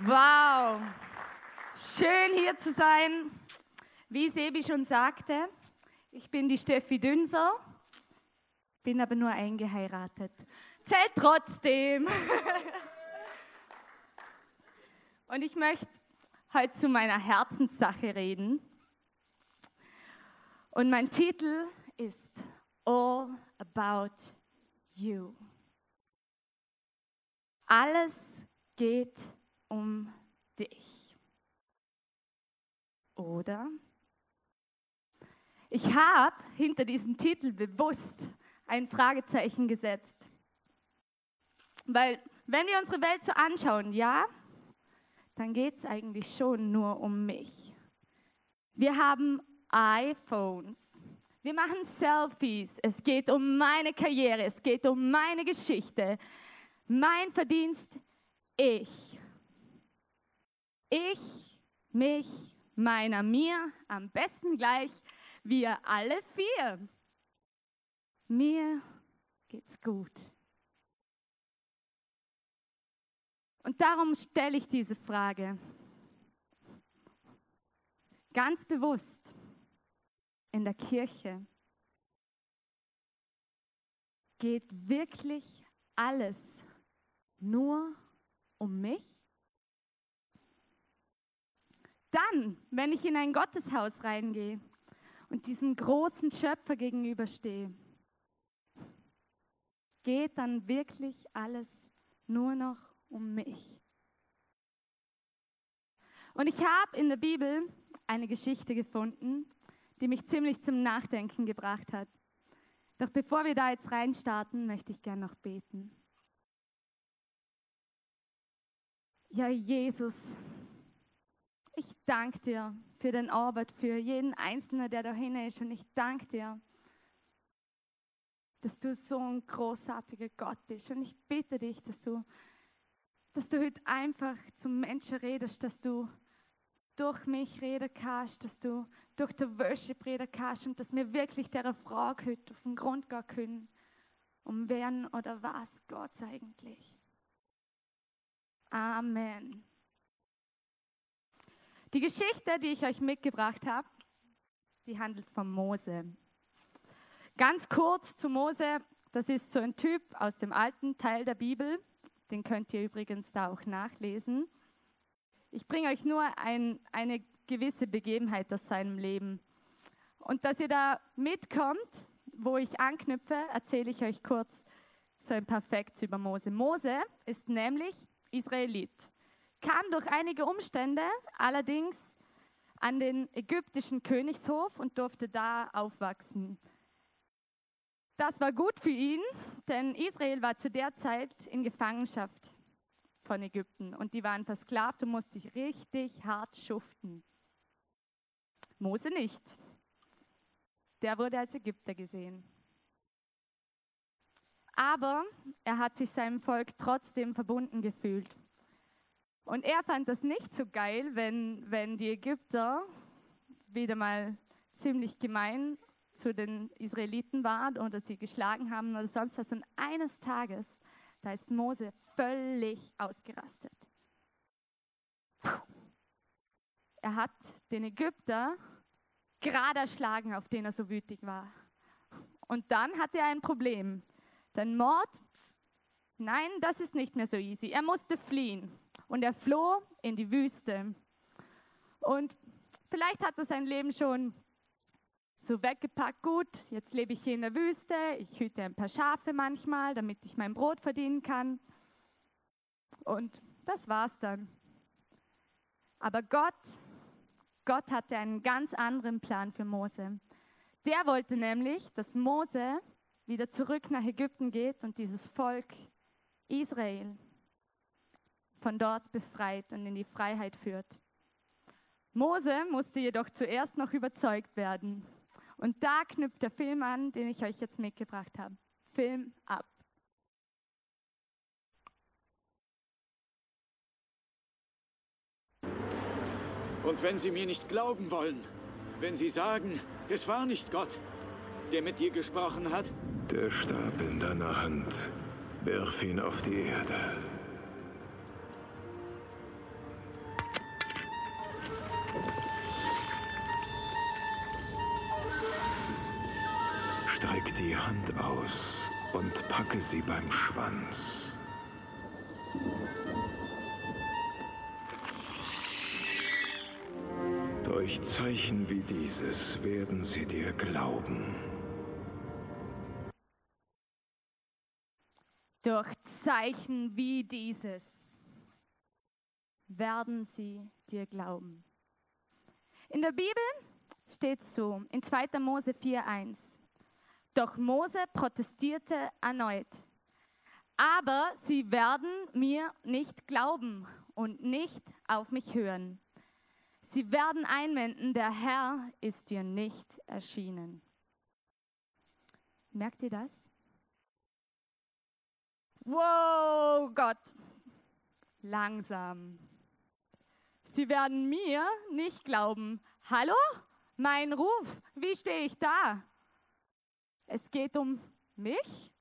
Wow, schön hier zu sein. Wie Sebi schon sagte, ich bin die Steffi Dünser, bin aber nur eingeheiratet. Zählt trotzdem. Und ich möchte heute zu meiner Herzenssache reden. Und mein Titel ist All About You. Alles geht um dich. Oder? Ich habe hinter diesem Titel bewusst ein Fragezeichen gesetzt. Weil wenn wir unsere Welt so anschauen, ja, dann geht es eigentlich schon nur um mich. Wir haben iPhones. Wir machen Selfies. Es geht um meine Karriere. Es geht um meine Geschichte. Mein Verdienst, ich. Ich, mich, meiner, mir, am besten gleich wir alle vier. Mir geht's gut. Und darum stelle ich diese Frage ganz bewusst in der Kirche. Geht wirklich alles nur um mich? Dann, wenn ich in ein Gotteshaus reingehe und diesem großen Schöpfer gegenüberstehe, geht dann wirklich alles nur noch um mich? Und ich habe in der Bibel eine Geschichte gefunden, die mich ziemlich zum Nachdenken gebracht hat. Doch bevor wir da jetzt reinstarten, möchte ich gern noch beten. Ja, Jesus, ich danke dir für den Arbeit, für jeden Einzelnen, der da hinten ist. Und ich danke dir, dass du so ein großartiger Gott bist. Und ich bitte dich, dass du, dass du heute einfach zum Menschen redest, dass du durch mich reden kannst, dass du durch die Worship reden kannst und dass wir wirklich der Frage heute auf den Grund gehen können, um wen oder was Gott eigentlich. Amen. Die Geschichte, die ich euch mitgebracht habe, die handelt von Mose. Ganz kurz zu Mose, das ist so ein Typ aus dem alten Teil der Bibel, den könnt ihr übrigens da auch nachlesen. Ich bringe euch nur ein, eine gewisse Begebenheit aus seinem Leben. Und dass ihr da mitkommt, wo ich anknüpfe, erzähle ich euch kurz so ein paar Facts über Mose. Mose ist nämlich Israelit kam durch einige Umstände allerdings an den ägyptischen Königshof und durfte da aufwachsen. Das war gut für ihn, denn Israel war zu der Zeit in Gefangenschaft von Ägypten und die waren versklavt und musste richtig hart schuften. Mose nicht. Der wurde als Ägypter gesehen. Aber er hat sich seinem Volk trotzdem verbunden gefühlt. Und er fand das nicht so geil, wenn, wenn die Ägypter wieder mal ziemlich gemein zu den Israeliten waren oder sie geschlagen haben oder sonst was. Und eines Tages, da ist Mose völlig ausgerastet. Er hat den Ägypter gerade erschlagen, auf den er so wütig war. Und dann hat er ein Problem. Denn Mord, nein, das ist nicht mehr so easy. Er musste fliehen und er floh in die Wüste. Und vielleicht hat er sein Leben schon so weggepackt, gut, jetzt lebe ich hier in der Wüste, ich hüte ein paar Schafe manchmal, damit ich mein Brot verdienen kann. Und das war's dann. Aber Gott, Gott hatte einen ganz anderen Plan für Mose. Der wollte nämlich, dass Mose wieder zurück nach Ägypten geht und dieses Volk Israel von dort befreit und in die Freiheit führt. Mose musste jedoch zuerst noch überzeugt werden. Und da knüpft der Film an, den ich euch jetzt mitgebracht habe. Film ab. Und wenn Sie mir nicht glauben wollen, wenn Sie sagen, es war nicht Gott, der mit dir gesprochen hat? Der Stab in deiner Hand. Wirf ihn auf die Erde. Streck die Hand aus und packe sie beim Schwanz. Durch Zeichen wie dieses werden sie dir glauben. Durch Zeichen wie dieses werden sie dir glauben. In der Bibel steht so, in 2. Mose 4.1. Doch Mose protestierte erneut. Aber sie werden mir nicht glauben und nicht auf mich hören. Sie werden einwenden, der Herr ist dir nicht erschienen. Merkt ihr das? Wow, Gott, langsam. Sie werden mir nicht glauben. Hallo? Mein Ruf, wie stehe ich da? Es geht um mich?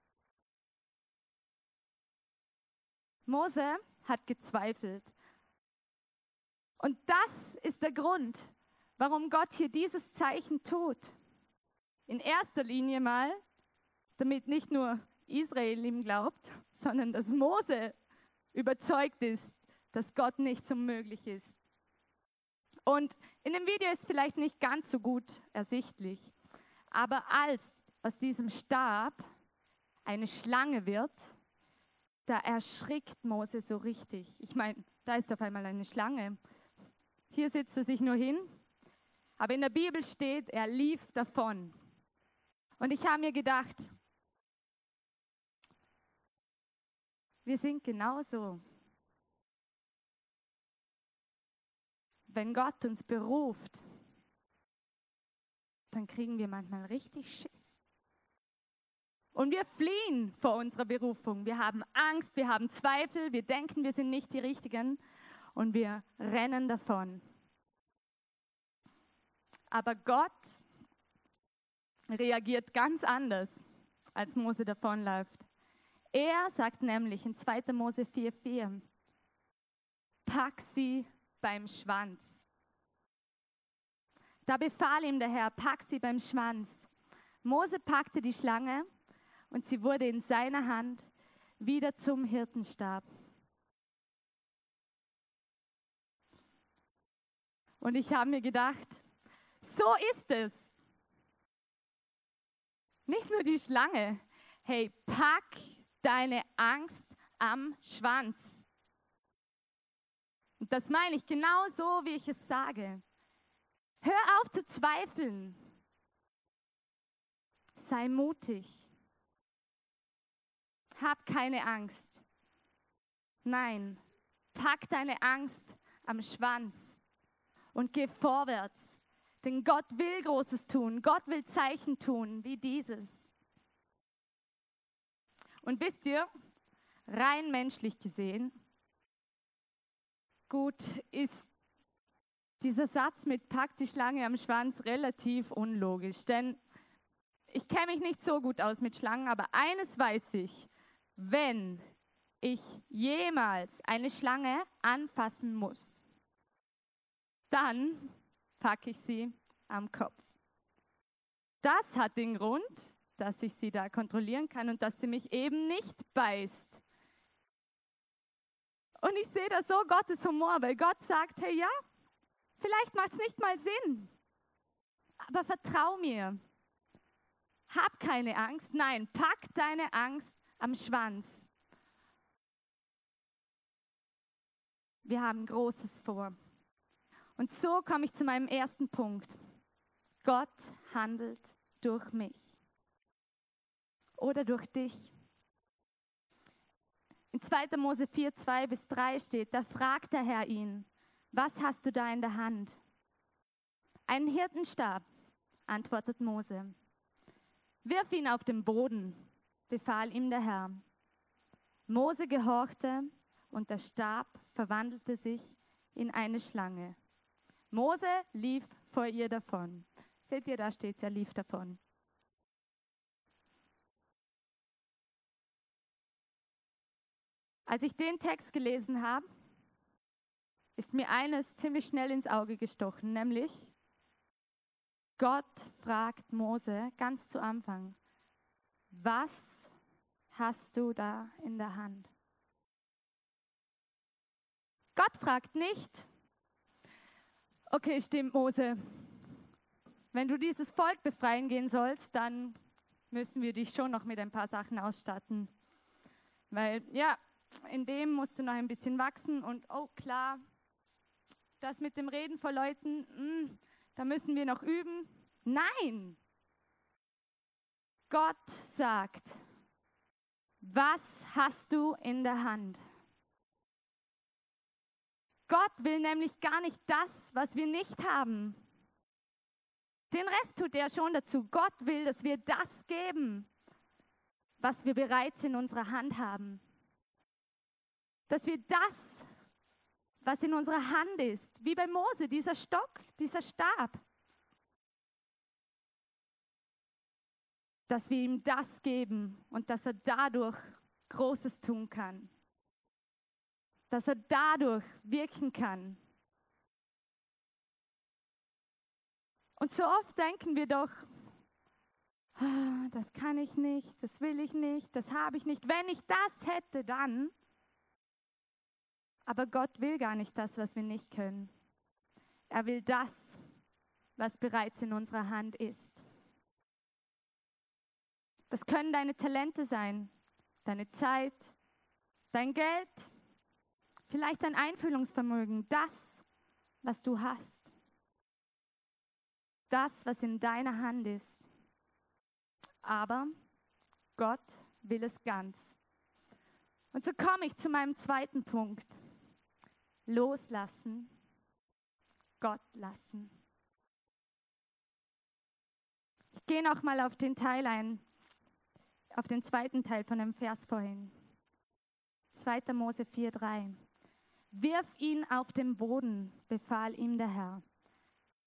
Mose hat gezweifelt. Und das ist der Grund, warum Gott hier dieses Zeichen tut. In erster Linie mal, damit nicht nur Israel ihm glaubt, sondern dass Mose überzeugt ist, dass Gott nichts unmöglich ist. Und in dem Video ist vielleicht nicht ganz so gut ersichtlich, aber als aus diesem Stab eine Schlange wird, da erschrickt Mose so richtig. Ich meine, da ist auf einmal eine Schlange. Hier sitzt er sich nur hin, aber in der Bibel steht, er lief davon. Und ich habe mir gedacht, wir sind genauso. wenn Gott uns beruft, dann kriegen wir manchmal richtig Schiss. Und wir fliehen vor unserer Berufung. Wir haben Angst, wir haben Zweifel, wir denken, wir sind nicht die Richtigen und wir rennen davon. Aber Gott reagiert ganz anders, als Mose davonläuft. Er sagt nämlich in 2. Mose 4,4, pack sie beim Schwanz. Da befahl ihm der Herr, pack sie beim Schwanz. Mose packte die Schlange und sie wurde in seiner Hand wieder zum Hirtenstab. Und ich habe mir gedacht, so ist es. Nicht nur die Schlange. Hey, pack deine Angst am Schwanz. Und das meine ich genau so, wie ich es sage. Hör auf zu zweifeln. Sei mutig. Hab keine Angst. Nein, pack deine Angst am Schwanz und geh vorwärts. Denn Gott will Großes tun. Gott will Zeichen tun wie dieses. Und wisst ihr, rein menschlich gesehen, gut ist dieser Satz mit pack die Schlange am Schwanz relativ unlogisch, denn ich kenne mich nicht so gut aus mit Schlangen, aber eines weiß ich, wenn ich jemals eine Schlange anfassen muss, dann packe ich sie am Kopf. Das hat den Grund, dass ich sie da kontrollieren kann und dass sie mich eben nicht beißt. Und ich sehe da so Gottes Humor, weil Gott sagt, hey ja, vielleicht macht es nicht mal Sinn, aber vertrau mir. Hab keine Angst. Nein, pack deine Angst am Schwanz. Wir haben Großes vor. Und so komme ich zu meinem ersten Punkt. Gott handelt durch mich oder durch dich. In 2. Mose 4, 2 bis 3 steht, da fragt der Herr ihn, was hast du da in der Hand? Einen Hirtenstab, antwortet Mose. Wirf ihn auf den Boden, befahl ihm der Herr. Mose gehorchte und der Stab verwandelte sich in eine Schlange. Mose lief vor ihr davon. Seht ihr, da steht, er lief davon. Als ich den Text gelesen habe, ist mir eines ziemlich schnell ins Auge gestochen, nämlich Gott fragt Mose ganz zu Anfang, Was hast du da in der Hand? Gott fragt nicht, okay, stimmt, Mose, wenn du dieses Volk befreien gehen sollst, dann müssen wir dich schon noch mit ein paar Sachen ausstatten. Weil, ja, in dem musst du noch ein bisschen wachsen und, oh klar, das mit dem Reden vor Leuten, mh, hm, da müssen wir noch üben. Nein! Gott sagt, was hast du in der Hand? Gott will nämlich gar nicht das, was wir nicht haben. Den Rest tut er schon dazu. Gott will, dass wir das geben, was wir bereits in unserer Hand haben. Dass wir das, was in unserer Hand ist, wie bei Mose, dieser Stock, dieser Stab, dass wir ihm das geben und dass er dadurch Großes tun kann. Dass er dadurch wirken kann. Und so oft denken wir doch, ah, das kann ich nicht, das will ich nicht, das habe ich nicht. Wenn ich das hätte, dann. Aber Gott will gar nicht das, was wir nicht können. Er will das, was bereits in unserer Hand ist. Das können deine Talente sein, deine Zeit, dein Geld, vielleicht dein Einfühlungsvermögen, das, was du hast das, was in deiner Hand ist. Aber Gott will es ganz. Und so komme ich zu meinem zweiten Punkt. Loslassen, Gott lassen. Ich gehe noch mal auf den Teil ein, auf den zweiten Teil von dem Vers vorhin. 2. Mose 4,3. Wirf ihn auf den Boden, befahl ihm der Herr.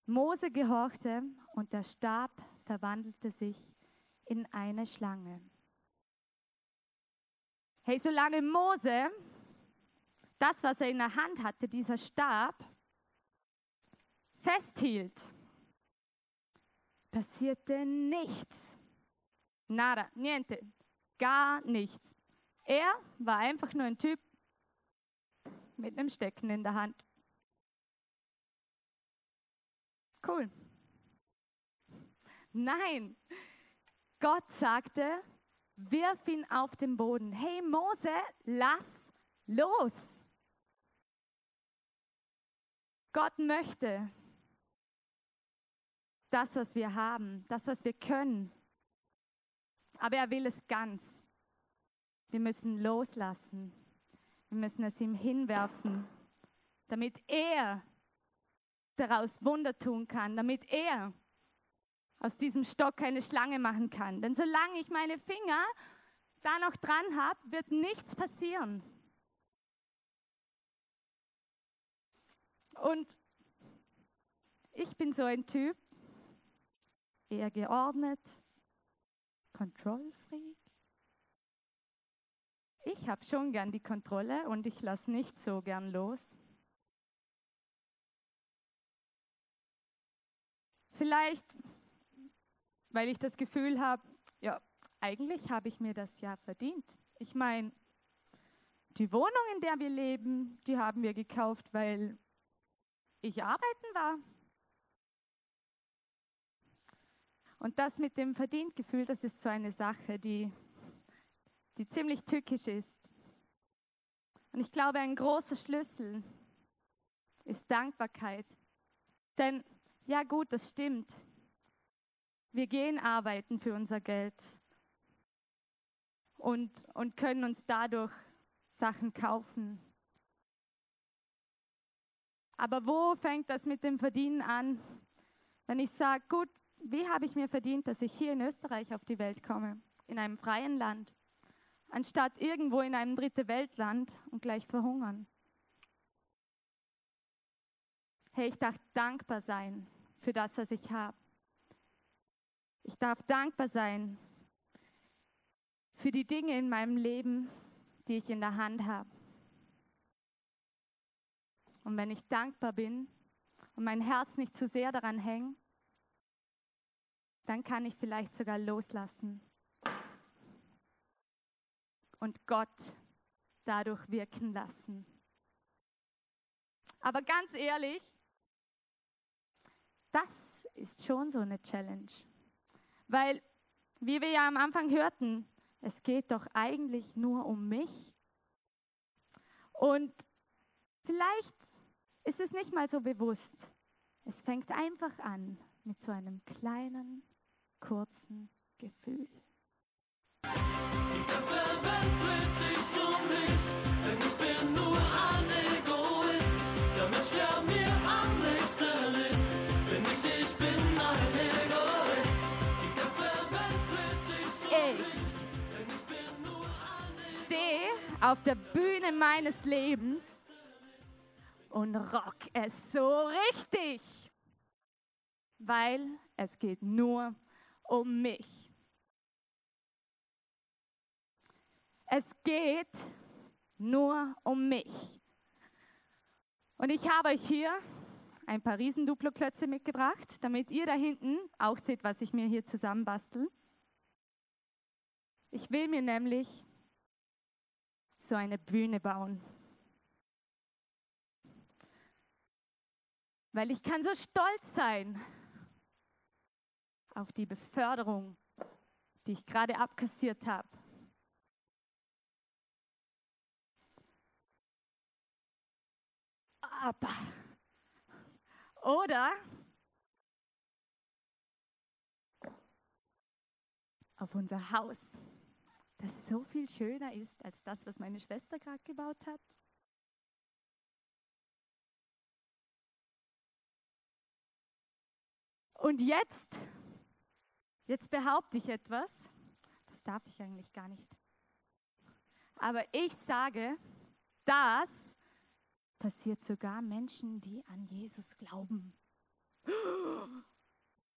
Mose gehorchte und der Stab verwandelte sich in eine Schlange. Hey, solange Mose das, was er in der Hand hatte, dieser Stab, festhielt, passierte nichts. Nada, niente, gar nichts. Er war einfach nur ein Typ mit einem Stecken in der Hand. Cool. Nein, Gott sagte, wirf ihn auf den Boden. Hey Mose, lass los. Gott möchte das, was wir haben, das, was wir können. Aber er will es ganz. Wir müssen loslassen. Wir müssen es ihm hinwerfen, damit er daraus Wunder tun kann, damit er aus diesem Stock eine Schlange machen kann. Denn solange ich meine Finger da noch dran habe, wird nichts passieren. Und ich bin so ein Typ, eher geordnet, Kontrollfreak. Ich habe schon gern die Kontrolle und ich lasse nicht so gern los. Vielleicht, weil ich das Gefühl habe, ja, eigentlich habe ich mir das ja verdient. Ich meine, die Wohnung, in der wir leben, die haben wir gekauft, weil ich arbeiten war. Und das mit dem Verdientgefühl, das ist so eine Sache, die, die ziemlich tückisch ist. Und ich glaube, ein großer Schlüssel ist Dankbarkeit. Denn ja gut, das stimmt. Wir gehen arbeiten für unser Geld und, und können uns dadurch Sachen kaufen. Aber wo fängt das mit dem Verdienen an? Wenn ich sage, gut, wie habe ich mir verdient, dass ich hier in Österreich auf die Welt komme, in einem freien Land, anstatt irgendwo in einem dritte Weltland und gleich verhungern? Hey, ich darf dankbar sein für das, was ich habe. Ich darf dankbar sein für die Dinge in meinem Leben, die ich in der Hand habe. Und wenn ich dankbar bin und mein Herz nicht zu sehr daran hängt, dann kann ich vielleicht sogar loslassen. und Gott dadurch wirken lassen. Aber ganz ehrlich, das ist schon so eine Challenge. Weil, wie wir ja am Anfang hörten, es geht doch eigentlich nur um mich. Und vielleicht ist es nicht mal so bewusst. Es fängt einfach an mit so einem kleinen, kurzen Gefühl. Die ganze Welt dreht sich um mich, denn ich bin nur ein Egoist. Der Mensch, der mir am nächsten ist, bin ich, ich bin ein Egoist. Die ganze Welt dreht sich um mich, denn ich bin nur ein Egoist. Stehe auf der Bühne meines Lebens und rock es so richtig, weil es geht nur um mich. Es geht nur um mich. Und ich habe euch hier ein paar Riesenduplo-Klötze mitgebracht, damit ihr da hinten auch seht, was ich mir hier zusammenbastel. Ich will mir nämlich so eine Bühne bauen. Weil ich kann so stolz sein auf die Beförderung, die ich gerade abkassiert habe. Aber, oder auf unser Haus, das so viel schöner ist als das, was meine Schwester gerade gebaut hat. Und jetzt, jetzt behaupte ich etwas, das darf ich eigentlich gar nicht. Aber ich sage, das passiert sogar Menschen, die an Jesus glauben.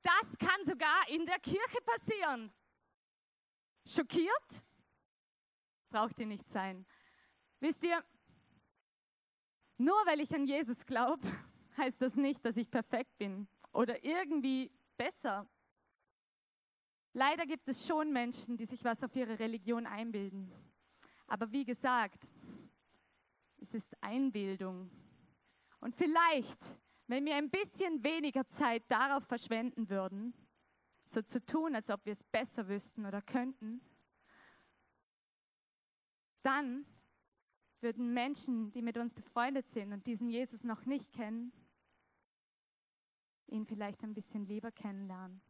Das kann sogar in der Kirche passieren. Schockiert? Braucht ihr nicht sein. Wisst ihr, nur weil ich an Jesus glaube, heißt das nicht, dass ich perfekt bin oder irgendwie besser. Leider gibt es schon Menschen, die sich was auf ihre Religion einbilden. Aber wie gesagt, es ist Einbildung. Und vielleicht, wenn wir ein bisschen weniger Zeit darauf verschwenden würden, so zu tun, als ob wir es besser wüssten oder könnten, dann würden Menschen, die mit uns befreundet sind und diesen Jesus noch nicht kennen, ihn vielleicht ein bisschen lieber kennenlernen.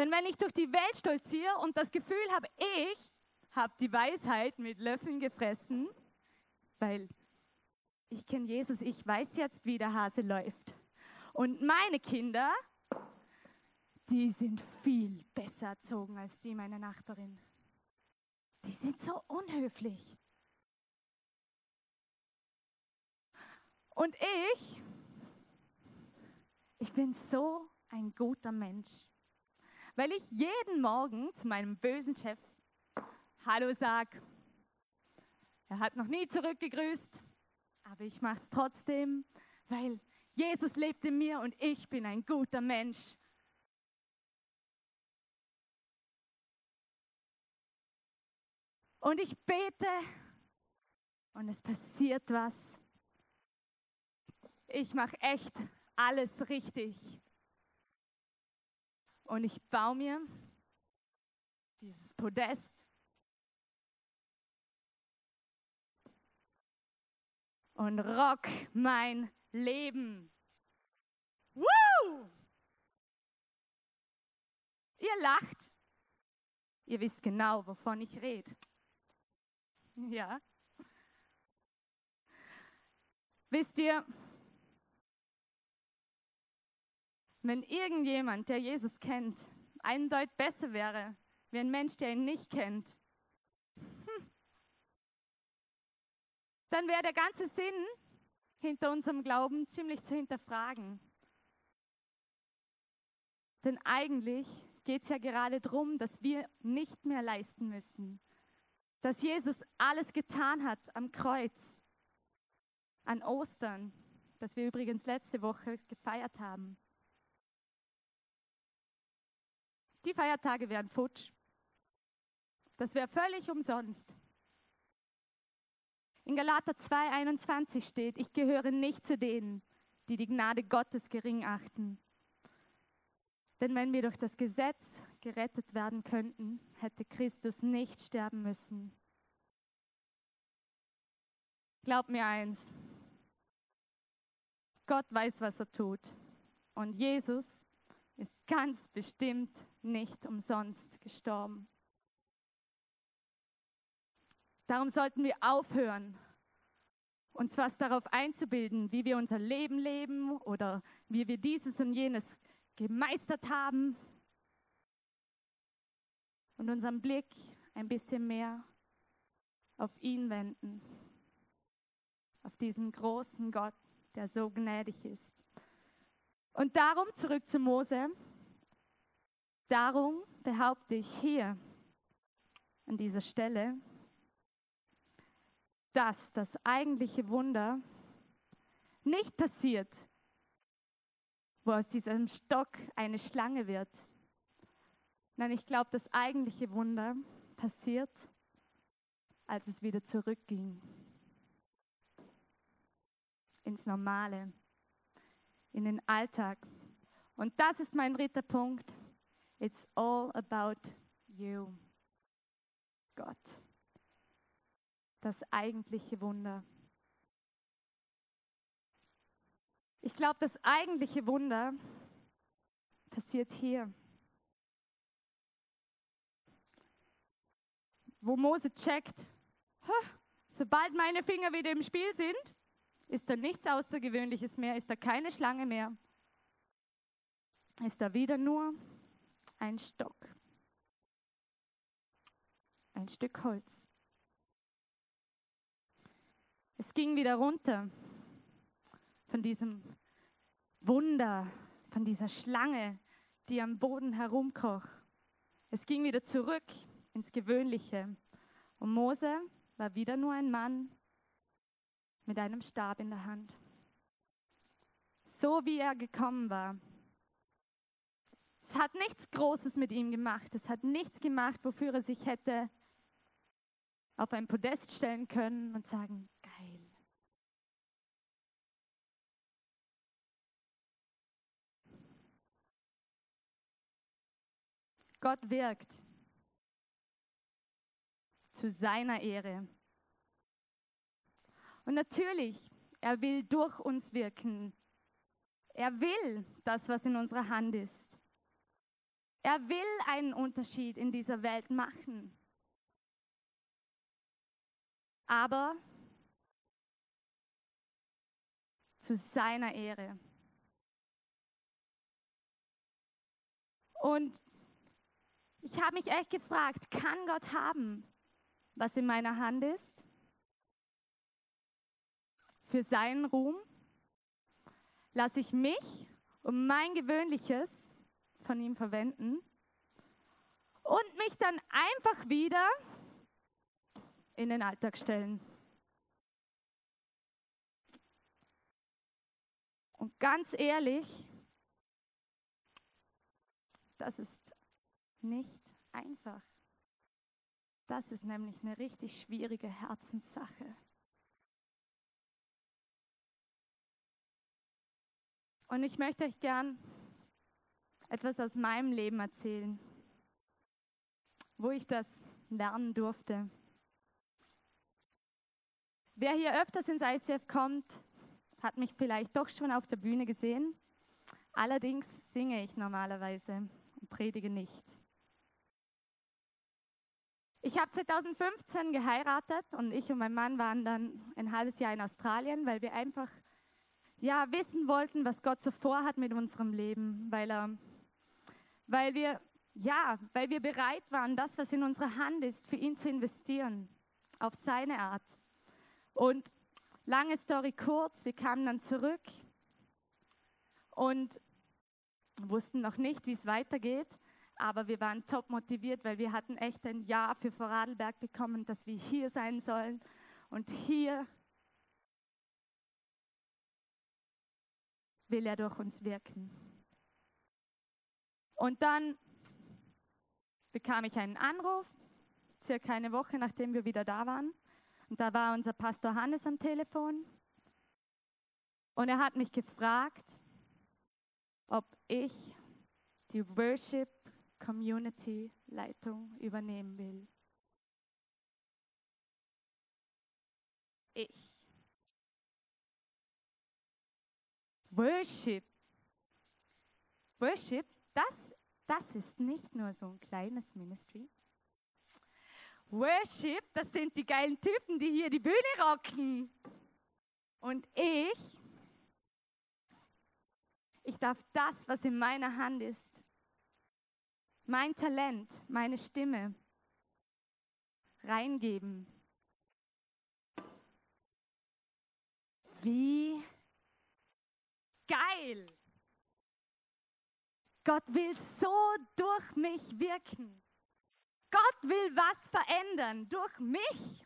Denn wenn ich durch die Welt stolziere und das Gefühl habe, ich habe die Weisheit mit Löffeln gefressen, weil ich kenne Jesus, ich weiß jetzt, wie der Hase läuft. Und meine Kinder, die sind viel besser erzogen als die meiner Nachbarin. Die sind so unhöflich. Und ich, ich bin so ein guter Mensch, weil ich jeden Morgen zu meinem bösen Chef Hallo sag er hat noch nie zurückgegrüßt, aber ich mache es trotzdem, weil Jesus lebt in mir und ich bin ein guter Mensch. Und ich bete und es passiert was. Ich mache echt alles richtig. Und ich baue mir dieses Podest und rock mein Leben. Woo! Ihr lacht. Ihr wisst genau, wovon ich rede. Ja. Wisst ihr, wenn irgendjemand, der Jesus kennt, einen Deut besser wäre, wie ein Mensch, der ihn nicht kennt, dann wäre der ganze Sinn hinter unserem Glauben ziemlich zu hinterfragen. Denn eigentlich geht es ja gerade darum, dass wir nicht mehr leisten müssen. Dass Jesus alles getan hat am Kreuz, an Ostern, das wir übrigens letzte Woche gefeiert haben. Die Feiertage wären futsch. Das wäre völlig umsonst. In Galater 2,21 steht, ich gehöre nicht zu denen, die die Gnade Gottes gering achten. Denn wenn wir durch das Gesetz gerettet werden könnten, hätte Christus nicht sterben müssen. Glaub mir eins, Gott weiß, was er tut. Und Jesus ist ganz bestimmt nicht umsonst gestorben. Darum sollten wir aufhören, uns was darauf einzubilden, wie wir unser Leben leben oder wie wir dieses und jenes gemeistert haben und unseren Blick ein bisschen mehr auf ihn wenden, auf diesen großen Gott, der so gnädig ist. Und darum zurück zu Mose. Darum behaupte ich hier an dieser Stelle, dass das eigentliche Wunder nicht passiert, wo aus diesem Stock eine Schlange wird. Nein, ich glaube, das eigentliche Wunder passiert, als es wieder zurückging ins Normale, in den Alltag. Und das ist mein dritter Punkt. It's all about you. Gott. Das eigentliche Wunder. Ich glaube, das eigentliche Wunder passiert hier. Wo Mose checkt, sobald meine Finger wieder im Spiel sind, ist da nichts Außergewöhnliches mehr, ist da keine Schlange mehr, ist da wieder nur ein Stock, ein Stück Holz. Es ging wieder runter von diesem Wunder, von dieser Schlange, die am Boden herumkroch. Es ging wieder zurück ins Gewöhnliche. Und Mose war wieder nur ein Mann mit einem Stab in der Hand. So wie er gekommen war. Es hat nichts Großes mit ihm gemacht. Es hat nichts gemacht, wofür er sich hätte auf ein Podest stellen können und sagen, Gott wirkt zu seiner Ehre. Und natürlich, er will durch uns wirken. Er will das, was in unserer Hand ist. Er will einen Unterschied in dieser Welt machen. Aber zu seiner Ehre. Und ich habe mich echt gefragt, kann Gott haben, was in meiner Hand ist? Für seinen Ruhm? Lasse ich mich um mein Gewöhnliches von ihm verwenden und mich dann einfach wieder in den Alltag stellen? Und ganz ehrlich, das ist nicht einfach. Das ist nämlich eine richtig schwierige Herzenssache. Und ich möchte euch gern etwas aus meinem Leben erzählen, wo ich das lernen durfte. Wer hier öfters ins ICF kommt, hat mich vielleicht doch schon auf der Bühne gesehen. Allerdings singe ich normalerweise und predige nicht. Ich habe 2015 geheiratet und ich und mein Mann waren dann ein halbes Jahr in Australien, weil wir einfach ja wissen wollten, was Gott so vorhat mit unserem Leben, weil er, weil wir ja, weil wir bereit waren, das, was in unserer Hand ist, für ihn zu investieren, auf seine Art. Und lange Story kurz, wir kamen dann zurück und wussten noch nicht, wie es weitergeht aber wir waren top motiviert, weil wir hatten echt ein Ja für Vorarlberg bekommen, dass wir hier sein sollen und hier will er durch uns wirken. Und dann bekam ich einen Anruf, circa eine Woche nachdem wir wieder da waren, Und da war unser Pastor Hannes am Telefon. Und er hat mich gefragt, ob ich die Worship Community Leitung übernehmen will. Ich. Worship. Worship, das, das ist nicht nur so ein kleines Ministry. Worship, das sind die geilen Typen, die hier die Bühne rocken. Und ich, ich darf das, was in meiner Hand ist, mein Talent, meine Stimme reingeben. Wie geil! Gott will so durch mich wirken. Gott will was verändern durch mich.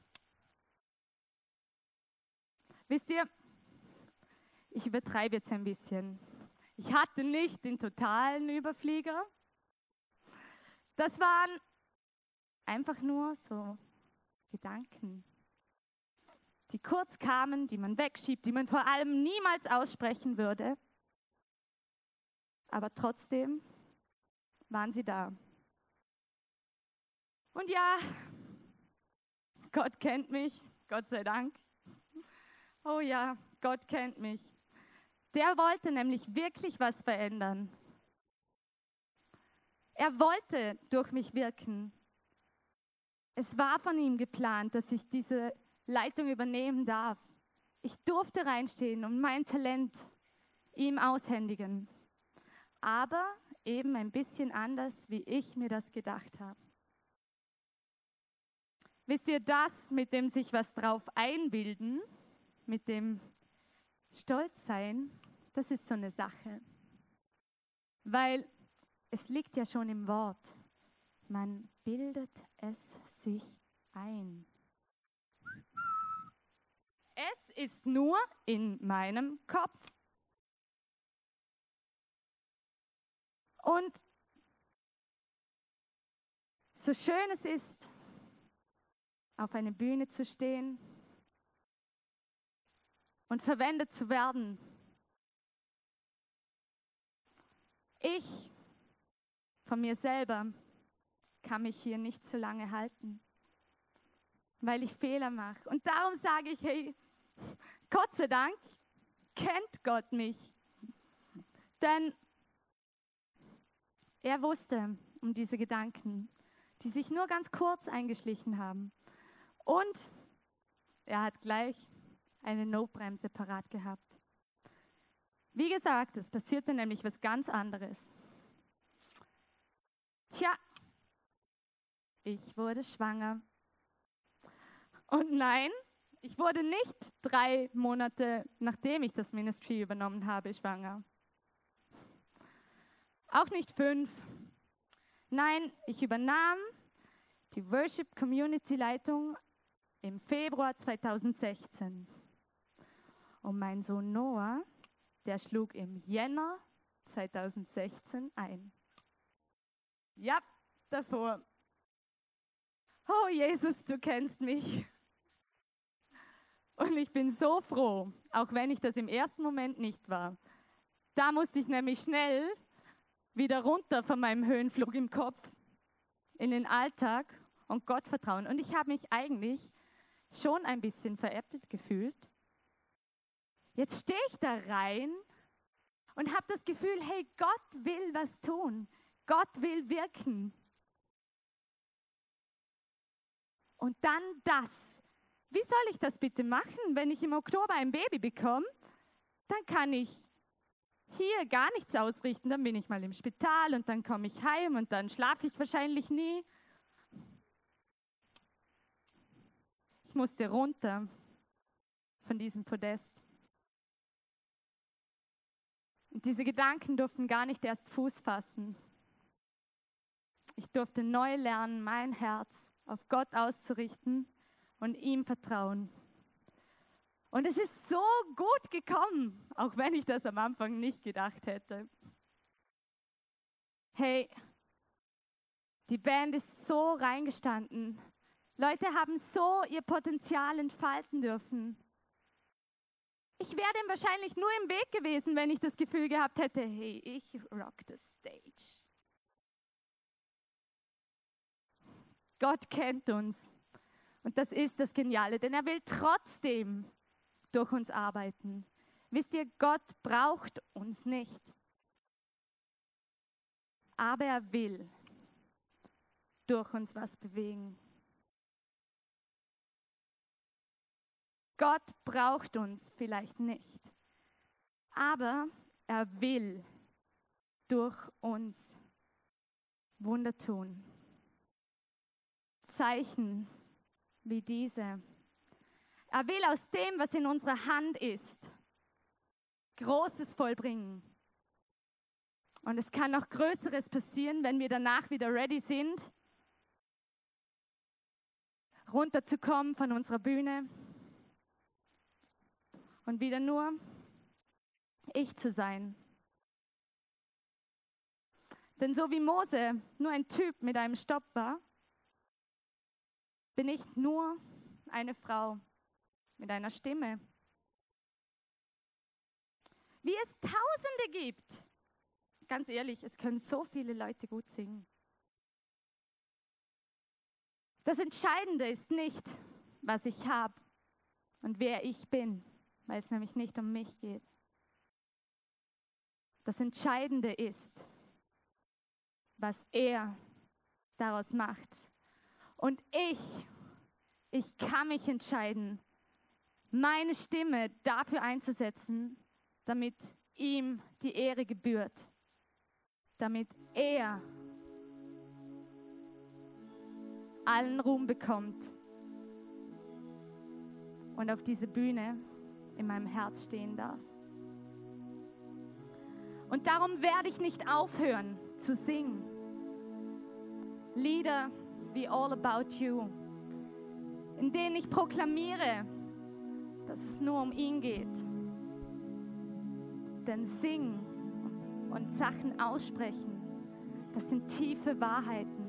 Wisst ihr, ich übertreibe jetzt ein bisschen. Ich hatte nicht den totalen Überflieger. Das waren einfach nur so Gedanken, die kurz kamen, die man wegschiebt, die man vor allem niemals aussprechen würde. Aber trotzdem waren sie da. Und ja, Gott kennt mich, Gott sei Dank. Oh ja, Gott kennt mich. Der wollte nämlich wirklich was verändern. Er wollte durch mich wirken. Es war von ihm geplant, dass ich diese Leitung übernehmen darf. Ich durfte reinstehen und mein Talent ihm aushändigen. Aber eben ein bisschen anders, wie ich mir das gedacht habe. Wisst ihr, das mit dem sich was drauf einbilden, mit dem Stolzsein, das ist so eine Sache. Weil es liegt ja schon im Wort. Man bildet es sich ein. Es ist nur in meinem Kopf. Und so schön es ist, auf eine Bühne zu stehen und verwendet zu werden. Ich von mir selber kann mich hier nicht so lange halten, weil ich Fehler mache. Und darum sage ich, hey, Gott sei Dank kennt Gott mich. Denn er wusste um diese Gedanken, die sich nur ganz kurz eingeschlichen haben. Und er hat gleich eine Notbremse parat gehabt. Wie gesagt, es passierte nämlich was ganz anderes. Tja, ich wurde schwanger. Und nein, ich wurde nicht drei Monate nachdem ich das Ministry übernommen habe, schwanger. Auch nicht fünf. Nein, ich übernahm die Worship Community Leitung im Februar 2016. Und mein Sohn Noah, der schlug im Jänner 2016 ein. Ja, davor. Oh Jesus, du kennst mich. Und ich bin so froh, auch wenn ich das im ersten Moment nicht war. Da musste ich nämlich schnell wieder runter von meinem Höhenflug im Kopf in den Alltag und Gott vertrauen. Und ich habe mich eigentlich schon ein bisschen veräppelt gefühlt. Jetzt stehe ich da rein und habe das Gefühl, hey, Gott will was tun. Gott will wirken. Und dann das. Wie soll ich das bitte machen, wenn ich im Oktober ein Baby bekomme? Dann kann ich hier gar nichts ausrichten. Dann bin ich mal im Spital und dann komme ich heim und dann schlafe ich wahrscheinlich nie. Ich musste runter von diesem Podest. Und diese Gedanken durften gar nicht erst Fuß fassen. Ich durfte neu lernen, mein Herz auf Gott auszurichten und ihm vertrauen. Und es ist so gut gekommen, auch wenn ich das am Anfang nicht gedacht hätte. Hey, die Band ist so reingestanden. Leute haben so ihr Potenzial entfalten dürfen. Ich wäre dem wahrscheinlich nur im Weg gewesen, wenn ich das Gefühl gehabt hätte, hey, ich rock the stage. Gott kennt uns. Und das ist das Geniale, denn er will trotzdem durch uns arbeiten. Wisst ihr, Gott braucht uns nicht. Aber er will durch uns was bewegen. Gott braucht uns vielleicht nicht, aber er will durch uns Wunder tun. Zeichen wie diese. Er will aus dem, was in unserer Hand ist, Großes vollbringen. Und es kann noch Größeres passieren, wenn wir danach wieder ready sind, runterzukommen von unserer Bühne und wieder nur ich zu sein. Denn so wie Mose nur ein Typ mit einem Stopp war, bin ich nur eine Frau mit einer Stimme. Wie es Tausende gibt. Ganz ehrlich, es können so viele Leute gut singen. Das Entscheidende ist nicht, was ich habe und wer ich bin, weil es nämlich nicht um mich geht. Das Entscheidende ist, was er daraus macht. Und ich, ich kann mich entscheiden, meine Stimme dafür einzusetzen, damit ihm die Ehre gebührt, damit er allen Ruhm bekommt und auf diese Bühne in meinem Herz stehen darf. Und darum werde ich nicht aufhören zu singen. Lieder wie All About You, in denen ich proklamiere, dass es nur um ihn geht. Denn singen und Sachen aussprechen, das sind tiefe Wahrheiten.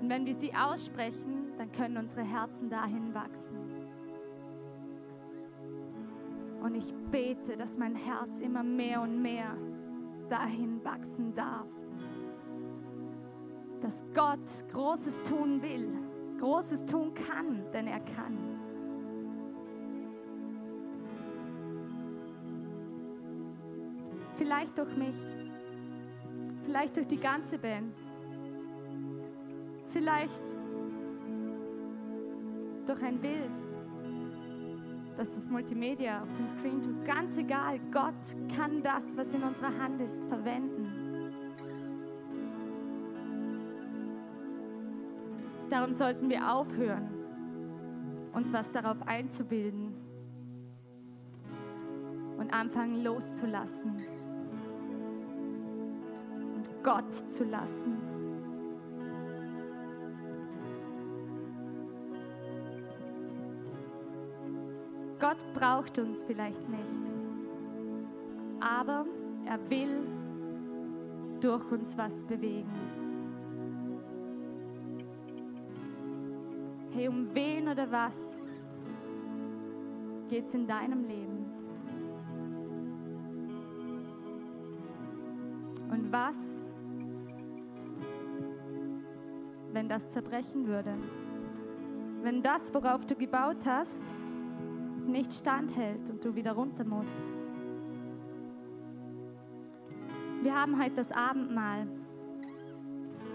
Und wenn wir sie aussprechen, dann können unsere Herzen dahin wachsen. Und ich bete, dass mein Herz immer mehr und mehr dahin wachsen darf dass Gott Großes tun will, Großes tun kann, denn er kann. Vielleicht durch mich, vielleicht durch die ganze Band, vielleicht durch ein Bild, das das Multimedia auf den Screen tut. Ganz egal, Gott kann das, was in unserer Hand ist, verwenden. Darum sollten wir aufhören, uns was darauf einzubilden und anfangen loszulassen Gott zu lassen. Gott braucht uns vielleicht nicht, aber er will durch uns was bewegen. Hey, um wen oder was geht es in deinem Leben? Und was, wenn das zerbrechen würde? Wenn das, worauf du gebaut hast, nicht standhält und du wieder runter musst? Wir haben heute das Abendmahl.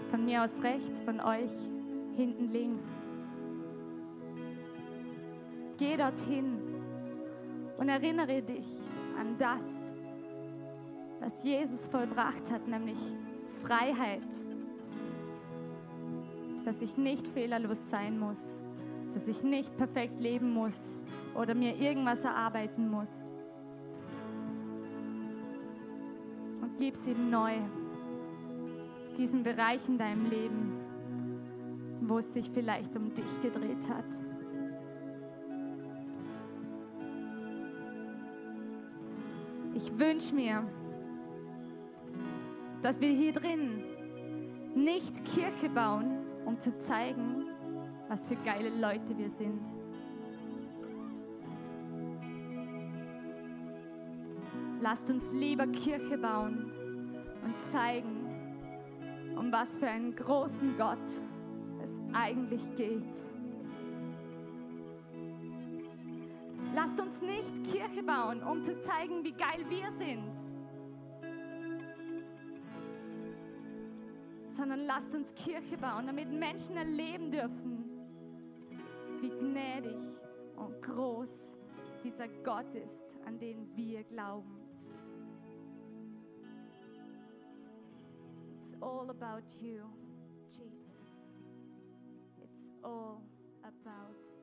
Von mir aus rechts, von euch hinten links. Geh dorthin und erinnere dich an das, was Jesus vollbracht hat, nämlich Freiheit. Dass ich nicht fehlerlos sein muss, dass ich nicht perfekt leben muss oder mir irgendwas erarbeiten muss. Und gib ihm neu, diesen Bereich in deinem Leben, wo es sich vielleicht um dich gedreht hat. Ich wünsche mir, dass wir hier drin nicht Kirche bauen, um zu zeigen, was für geile Leute wir sind. Lasst uns lieber Kirche bauen und zeigen, um was für einen großen Gott es eigentlich geht. Lasst uns nicht Kirche bauen, um zu zeigen, wie geil wir sind, sondern lasst uns Kirche bauen, damit Menschen erleben dürfen, wie gnädig und groß dieser Gott ist, an den wir glauben. It's all about you, Jesus. It's all about